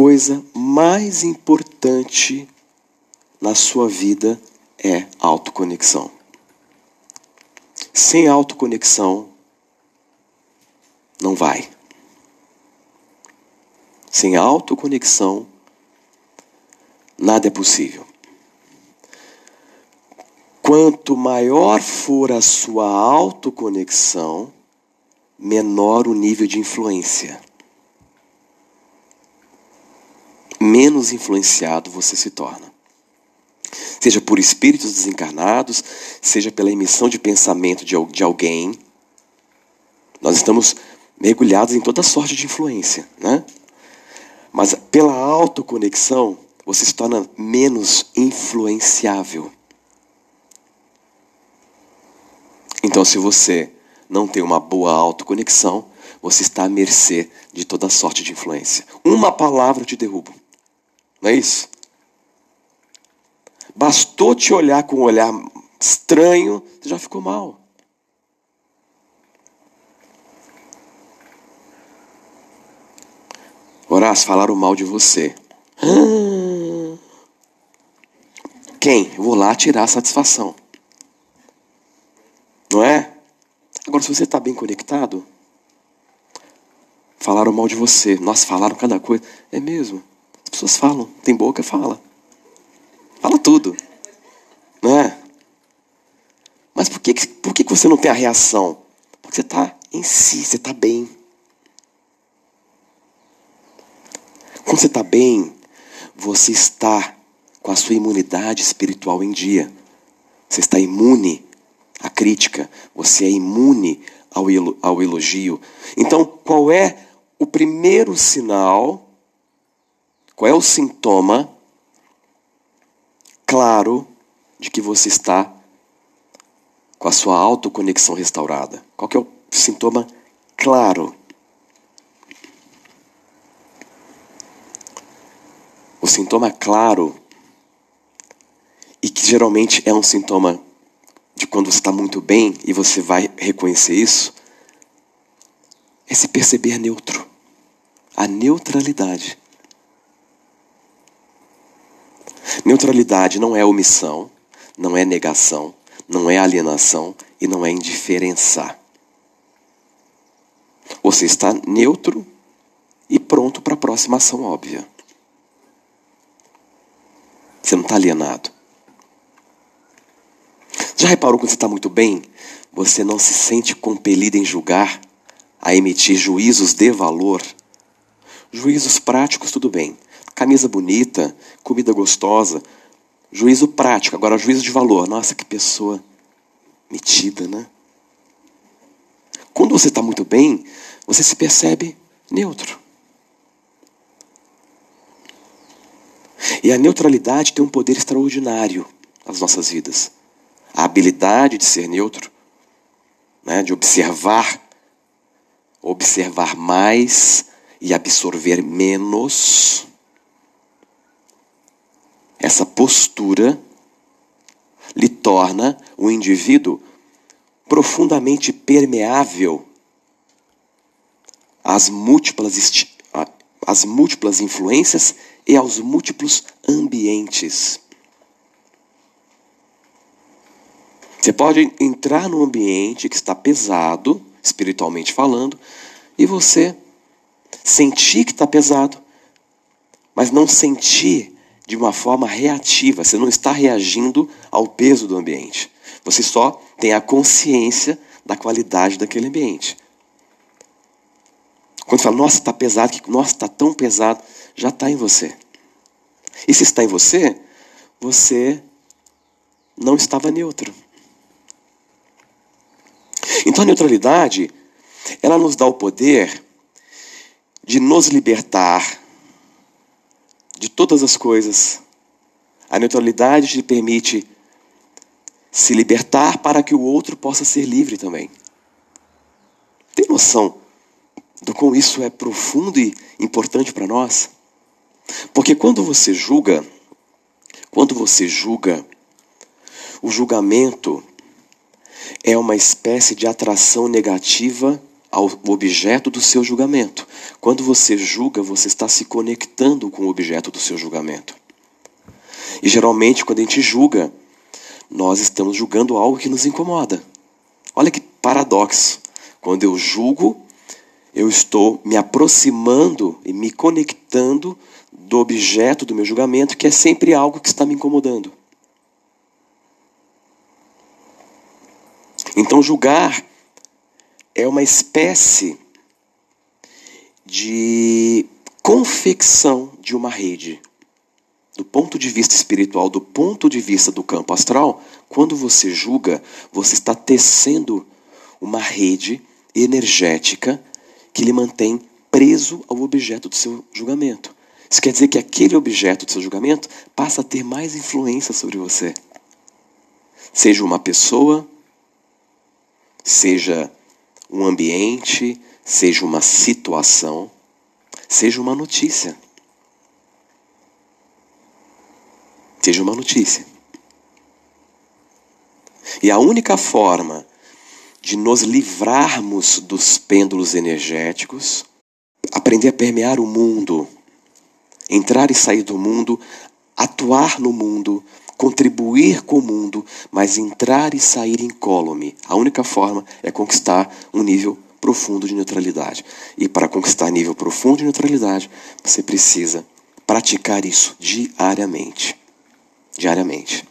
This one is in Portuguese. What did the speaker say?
coisa mais importante na sua vida é autoconexão. Sem autoconexão, não vai. Sem autoconexão, nada é possível. Quanto maior for a sua autoconexão, menor o nível de influência. Menos influenciado você se torna. Seja por espíritos desencarnados, seja pela emissão de pensamento de, de alguém. Nós estamos mergulhados em toda sorte de influência, né? Mas pela autoconexão, você se torna menos influenciável. Então, se você não tem uma boa autoconexão, você está à mercê de toda sorte de influência. Uma palavra te derruba. Não é isso? Bastou te olhar com um olhar estranho, você já ficou mal. Horácio, falaram mal de você. Quem? Eu vou lá tirar a satisfação. Não é? Agora, se você está bem conectado, falaram mal de você. Nós falaram cada coisa. É mesmo. As pessoas falam. Tem boca, fala. Fala tudo. Não é? Mas por que, por que você não tem a reação? Porque você está em si, você está bem. Quando você está bem, você está com a sua imunidade espiritual em dia. Você está imune à crítica, você é imune ao elogio. Então, qual é o primeiro sinal, qual é o sintoma claro de que você está com a sua autoconexão restaurada? Qual que é o sintoma claro? O sintoma claro, e que geralmente é um sintoma de quando você está muito bem e você vai reconhecer isso, é se perceber neutro. A neutralidade. Neutralidade não é omissão, não é negação, não é alienação e não é indiferençar. Você está neutro e pronto para a próxima ação óbvia. Você não está alienado. Já reparou quando você está muito bem? Você não se sente compelido em julgar, a emitir juízos de valor? Juízos práticos, tudo bem. Camisa bonita, comida gostosa. Juízo prático. Agora, juízo de valor. Nossa, que pessoa metida, né? Quando você está muito bem, você se percebe neutro. E a neutralidade tem um poder extraordinário nas nossas vidas. A habilidade de ser neutro, né, de observar, observar mais e absorver menos. Essa postura lhe torna o indivíduo profundamente permeável às múltiplas, às múltiplas influências e aos múltiplos ambientes. Você pode entrar num ambiente que está pesado, espiritualmente falando, e você sentir que está pesado, mas não sentir de uma forma reativa. Você não está reagindo ao peso do ambiente. Você só tem a consciência da qualidade daquele ambiente. Quando fala, nossa, está pesado, nossa, está tão pesado, já está em você. E se está em você, você não estava neutro. Então a neutralidade, ela nos dá o poder de nos libertar de todas as coisas. A neutralidade te permite se libertar para que o outro possa ser livre também. Tem noção do quão isso é profundo e importante para nós? Porque quando você julga, quando você julga, o julgamento é uma espécie de atração negativa ao objeto do seu julgamento. Quando você julga, você está se conectando com o objeto do seu julgamento. E geralmente, quando a gente julga, nós estamos julgando algo que nos incomoda. Olha que paradoxo. Quando eu julgo, eu estou me aproximando e me conectando do objeto do meu julgamento, que é sempre algo que está me incomodando. Então, julgar é uma espécie de confecção de uma rede. Do ponto de vista espiritual, do ponto de vista do campo astral, quando você julga, você está tecendo uma rede energética que lhe mantém preso ao objeto do seu julgamento. Isso quer dizer que aquele objeto do seu julgamento passa a ter mais influência sobre você. Seja uma pessoa, seja um ambiente, seja uma situação, seja uma notícia. Seja uma notícia. E a única forma de nos livrarmos dos pêndulos energéticos, aprender a permear o mundo, entrar e sair do mundo, atuar no mundo, contribuir com o mundo, mas entrar e sair incólume. A única forma é conquistar um nível profundo de neutralidade. E para conquistar nível profundo de neutralidade, você precisa praticar isso diariamente. Diariamente.